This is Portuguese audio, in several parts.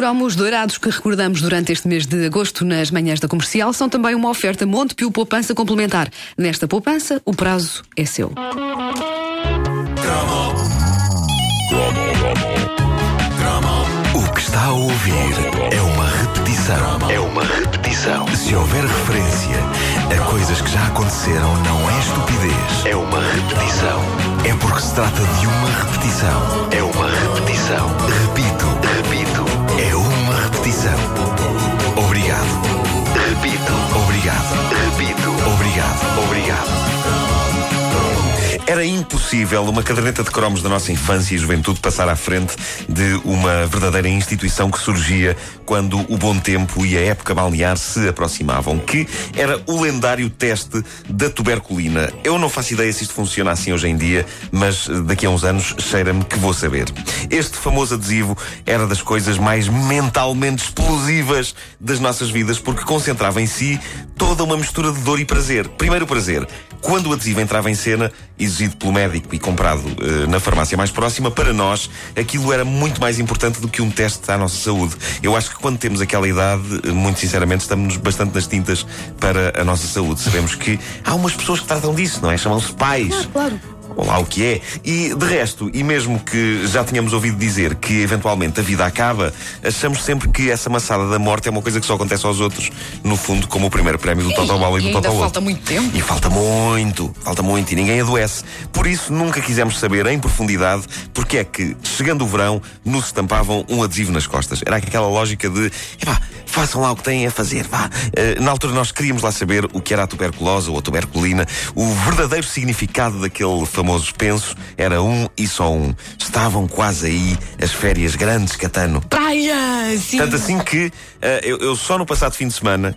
cromos dourados que recordamos durante este mês de agosto nas manhãs da comercial são também uma oferta Montepio Poupança Complementar. Nesta poupança, o prazo é seu. O que está a ouvir é uma repetição. É uma repetição. Se houver referência a coisas que já aconteceram, não é estupidez. É uma repetição. É porque se trata de uma repetição. É uma repetição. Repito, 57. Era impossível uma caderneta de cromos da nossa infância e juventude passar à frente de uma verdadeira instituição que surgia quando o bom tempo e a época balnear se aproximavam, que era o lendário teste da tuberculina. Eu não faço ideia se isto funciona assim hoje em dia, mas daqui a uns anos cheira-me que vou saber. Este famoso adesivo era das coisas mais mentalmente explosivas das nossas vidas, porque concentrava em si toda uma mistura de dor e prazer. Primeiro prazer, quando o adesivo entrava em cena, exigido pelo médico e comprado uh, na farmácia mais próxima, para nós aquilo era muito mais importante do que um teste à nossa saúde. Eu acho que quando temos aquela idade, uh, muito sinceramente, estamos bastante nas tintas para a nossa saúde. Sabemos que há umas pessoas que tratam disso, não é? Chamam-se pais. Ah, claro ou lá o que é. E de resto, e mesmo que já tenhamos ouvido dizer que eventualmente a vida acaba, achamos sempre que essa maçada da morte é uma coisa que só acontece aos outros, no fundo, como o primeiro prémio do Total Bola e, e do Total falta muito tempo. E falta muito, falta muito, e ninguém adoece. Por isso, nunca quisemos saber em profundidade porque é que, chegando o verão, nos estampavam um adesivo nas costas. Era aquela lógica de, epá, façam lá o que têm a fazer, vá. Uh, na altura nós queríamos lá saber o que era a tuberculose ou a tuberculina, o verdadeiro significado daquele famoso penso era um e só um. Estavam quase aí as férias grandes, Catano. Praia! Sim. Tanto assim que uh, eu, eu só no passado fim de semana,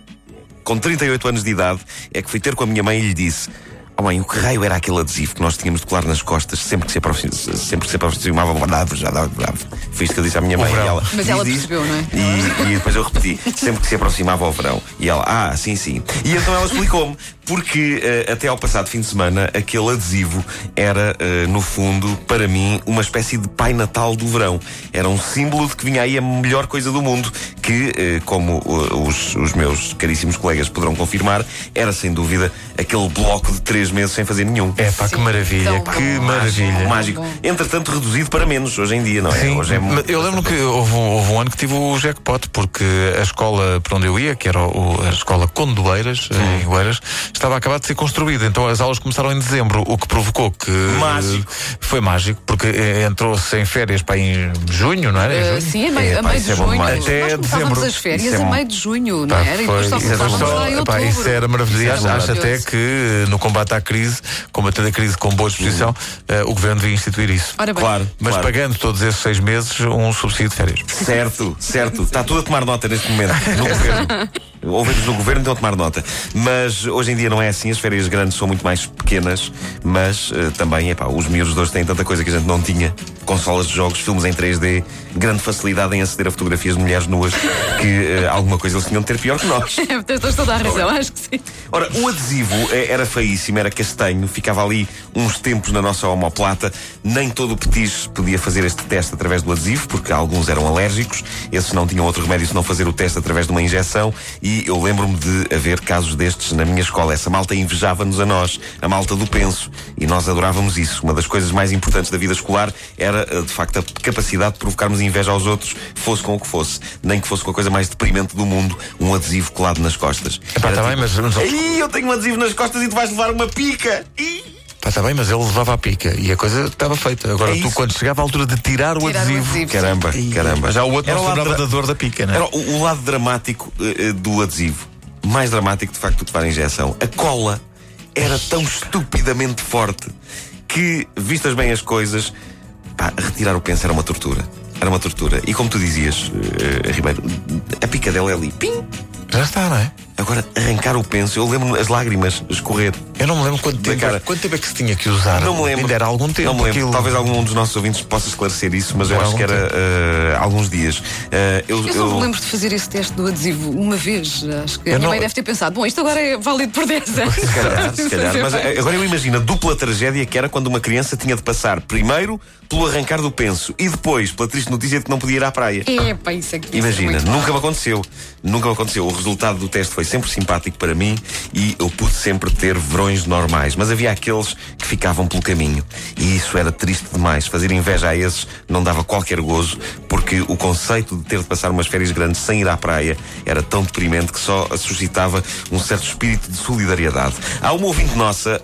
com 38 anos de idade, é que fui ter com a minha mãe e lhe disse. Oh mãe, o que raio era aquele adesivo que nós tínhamos de colar nas costas sempre que se aproximava, sempre que se aproximava bravo, já dava bravo. Foi isto que eu disse à minha mãe. E ela, Mas ela percebeu, não é? E, e, depois eu repeti, sempre que se aproximava ao verão. E ela, ah, sim, sim. E então ela explicou-me, porque uh, até ao passado fim de semana, aquele adesivo era, uh, no fundo, para mim, uma espécie de Pai Natal do verão. Era um símbolo de que vinha aí a melhor coisa do mundo, que, uh, como os, os meus caríssimos colegas poderão confirmar, era sem dúvida aquele bloco de três meses sem fazer nenhum. É pá, que maravilha, Tão que bom. maravilha. Mágico. Entretanto, reduzido para menos hoje em dia, não é? Sim, Hoje é mas eu lembro que houve um, houve um ano que tive o jackpot, porque a escola para onde eu ia, que era o- a escola Condoeiras, em Oeiras, estava a acabar de ser construída. Então as aulas começaram em dezembro, o que provocou que. Mágico. Foi mágico, porque eh, entrou-se em férias para em junho, não era? Uh, sim, a meio, a Epá, meio de é bom junho. Até dezembro. as férias é a meio de junho, não Pá, era? E depois só foi- começávamos só- lá em epá, outubro. isso era maravilhoso. Isso era Acho até maravilhoso. que eh, no combate à crise, combatendo a crise com boa disposição, eh, o governo devia instituir isso. Ora bem, Claro, Mas claro. pagando todos esses seis meses um subsídio de férias. Certo, certo. Está tudo a tomar nota neste momento no governo. Ouvimos no governo então a tomar nota. Mas hoje em dia não é assim. As férias grandes são muito mais pequenas. Mas eh, também, epá, os miúdos de hoje têm tanta coisa que a gente não tinha. Consolas de jogos, filmes em 3D, grande facilidade em aceder a fotografias de mulheres nuas, que eh, alguma coisa eles tinham de ter pior que nós. Tens toda a razão, acho que sim. Ora, o adesivo eh, era feíssimo, era castanho, ficava ali uns tempos na nossa omoplata. Nem todo o petis podia fazer este teste através do adesivo, porque alguns eram alérgicos, esses não tinham outro remédio senão fazer o teste através de uma injeção. E eu lembro-me de haver casos destes na minha escola. Essa malta invejava-nos a nós, a malta do penso, e nós adorávamos isso. Uma das coisas mais importantes da vida escolar era, eh, de facto, a capacidade de provocarmos inveja aos outros, fosse com o que fosse, nem que fosse com a coisa mais deprimente do mundo, um adesivo colado nas costas. Epá, Era tá bem, mas- mas- Ih, eu tenho um adesivo nas costas e tu vais levar uma pica. Ih. Pá, está bem, mas ele levava a pica e a coisa estava feita. Agora, É tu, isso. quando chegava à altura de tirar o Tirar o adesivo. adesivo. Caramba, caramba. Mas já o outro Era não o lado lembrava da dor da pica, não é? Era o, o lado dramático eh, do adesivo. Mais dramático, de facto, do que levar a injeção. A cola era tão estupidamente forte que, vistas bem as coisas, pá, retirar o penso era uma tortura. Era uma tortura. E como tu dizias, eh, Ribeiro, a pica dela é ali. Pim! Já está, não é? Agora, arrancar o penso, eu lembro-me as lágrimas escorrer. Eu não me lembro quanto tempo, cara. quanto tempo é que se tinha que usar. Não me lembro. Ainda era algum tempo. Não me lembro. aquilo. Talvez algum dos nossos ouvintes possa esclarecer isso, mas eu Era acho que era eh, alguns dias. Eh, eu, Eu só me lembro de fazer esse teste do adesivo uma vez. Acho que a Eu minha não- mãe deve ter pensado: bom, isto agora é válido por 10 anos. Se calhar, se calhar. Mas bem. eh, agora eu imagino a dupla tragédia que era quando uma criança tinha de passar primeiro pelo arrancar do penso e depois pela triste notícia de que não podia ir à praia. Epá, isso é que Imagina, muito nunca me aconteceu. Nunca me aconteceu. O resultado do teste foi sempre simpático para mim e eu pude sempre ter verões normais. Mas havia aqueles que ficavam pelo caminho. E isso era triste demais. Fazer inveja a esses não dava qualquer gozo, porque o conceito de ter de passar umas férias grandes sem ir à praia era tão deprimente que só suscitava um certo espírito de solidariedade. Há uma ouvinte nossa,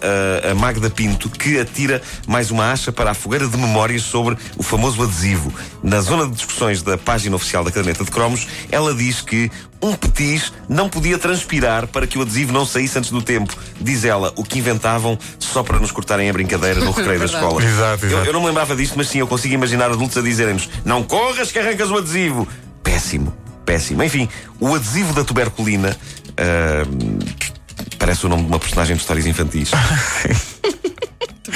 a Magda Pinto, que atira mais uma acha para a fogueira de memórias sobre o famoso adesivo. Na zona de discussões da página oficial da caderneta de cromos, ela diz que um petis não podia transpirar para que o adesivo não saísse antes do tempo. Diz ela, o que inventavam só para nos cortarem a brincadeira no recreio da escola. Exato, Eu, exato. eu não me lembrava disto, mas sim, eu consigo imaginar adultos a dizerem-nos: não corras que arrancas o adesivo. Péssimo, péssimo. Enfim, o adesivo da tuberculina. que parece o nome de uma personagem de histórias infantis.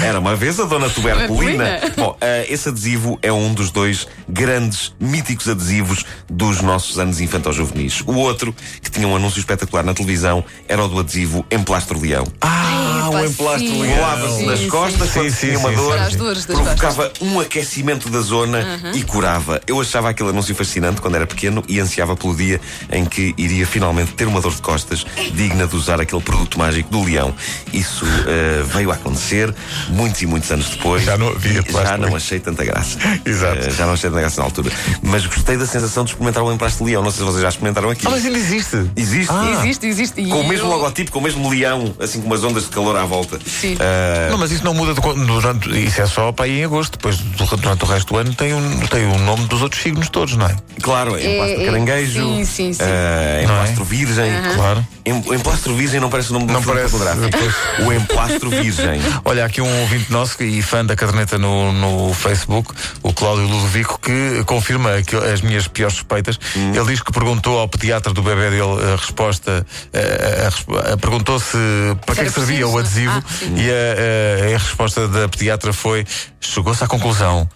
Era uma vez a Dona Tuberculina. Bom, eh, esse adesivo é um dos dois grandes, míticos adesivos dos nossos anos infantil-juvenis. O outro, que tinha um anúncio espetacular na televisão, era o do adesivo Emplastro Leão. Ah, Epá, o emplastro sim. legal. Colava-se nas costas sim. quando Sim, tinha uma sim, dor, provocava um aquecimento da zona e curava. Eu achava aquele anúncio fascinante quando era pequeno e ansiava pelo dia em que iria finalmente ter uma dor de costas digna de usar aquele produto mágico do leão. Isso eh, veio a acontecer muitos e muitos anos depois. Já não havia Já não achei tanta graça. Exato. Eh, já não achei tanta graça na altura. Mas gostei da sensação de experimentar o emplasto de leão. Não sei se vocês já experimentaram aqui. Ah, mas ainda existe. Existe. Existe, existe. E Com o mesmo eu- logotipo, com o mesmo leão, assim com umas ondas de calor à volta. Sim. Eh, Não, mas isso não muda do- durante. Isso é só para aí em agosto. Depois, du- durante o resto do ano, tem, um, tem o nome dos outros signos todos, não é? Claro, em plastro é- caranguejo, sim, sim, sim. eh, em Não é? plastro virgem. Claro. Em, em plastro virgem não parece o nome do Não parece. O emplastro virgem. Olha, aqui um ouvinte nosso e fã da caderneta no, no Facebook, o Cláudio Ludovico, que confirma que as minhas piores suspeitas. Hum. Ele diz que perguntou ao pediatra do bebê dele a resposta, a- a a- perguntou se para que é que servia o? Adesivo Ah, e a, a- a resposta da pediatra foi: chegou-se à conclusão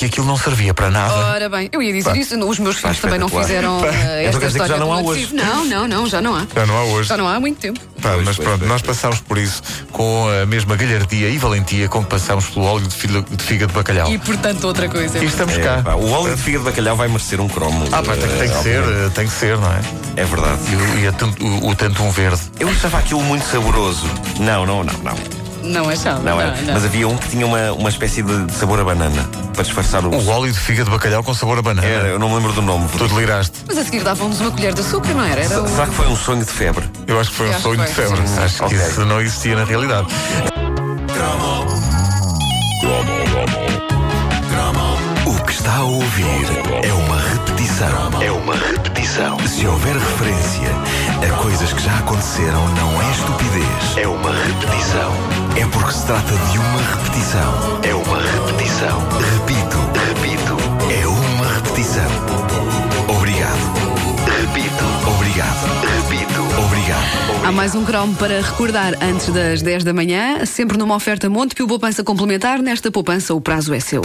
que aquilo não servia para nada. Ora bem, eu ia dizer Pá. isso, os meus filhos Pá, também não fizeram quer esta que já história não há hoje. Não, não, não, já não há. Já não há hoje. Já não há há muito tempo. Pá, mas pronto, nós passámos por isso com a mesma galhardia e valentia com que passámos pelo óleo de, filo- de fígado de bacalhau. E portanto, outra coisa. E estamos É, cá. pá, o óleo de fígado de bacalhau vai merecer um cromo. Ah, pá, tem, tem que eh, ser, obviamente. eh, tem que ser, não é? É verdade. E, o- e a tanto- o, o tanto um verde. Eu achava aquilo muito saboroso. Não, não, não, não. Não achava. Não era. Mas havia um que tinha uma, uma espécie de de sabor a banana. Para disfarçar o. O óleo de fígado de bacalhau com sabor a banana. Era, eu não me lembro do nome. Tu deliraste. Mas a seguir davam-nos uma colher de açúcar, não era? Era o... Será que foi um sonho de febre? Eu acho que foi um Acho que sonho de foi. febre. Sim, Acho que isso não existia na realidade. Ouvir é uma repetição. É uma repetição. Se houver referência a coisas que já aconteceram, não é estupidez. É uma repetição. É porque se trata de uma repetição. É uma repetição. Repito, repito. É uma repetição. Obrigado. Repito. Obrigado. Repito. Obrigado. Há mais um cromo para recordar antes das 10 da manhã, sempre numa oferta Monte Pio Poupança Complementar. Nesta poupança, o prazo é seu.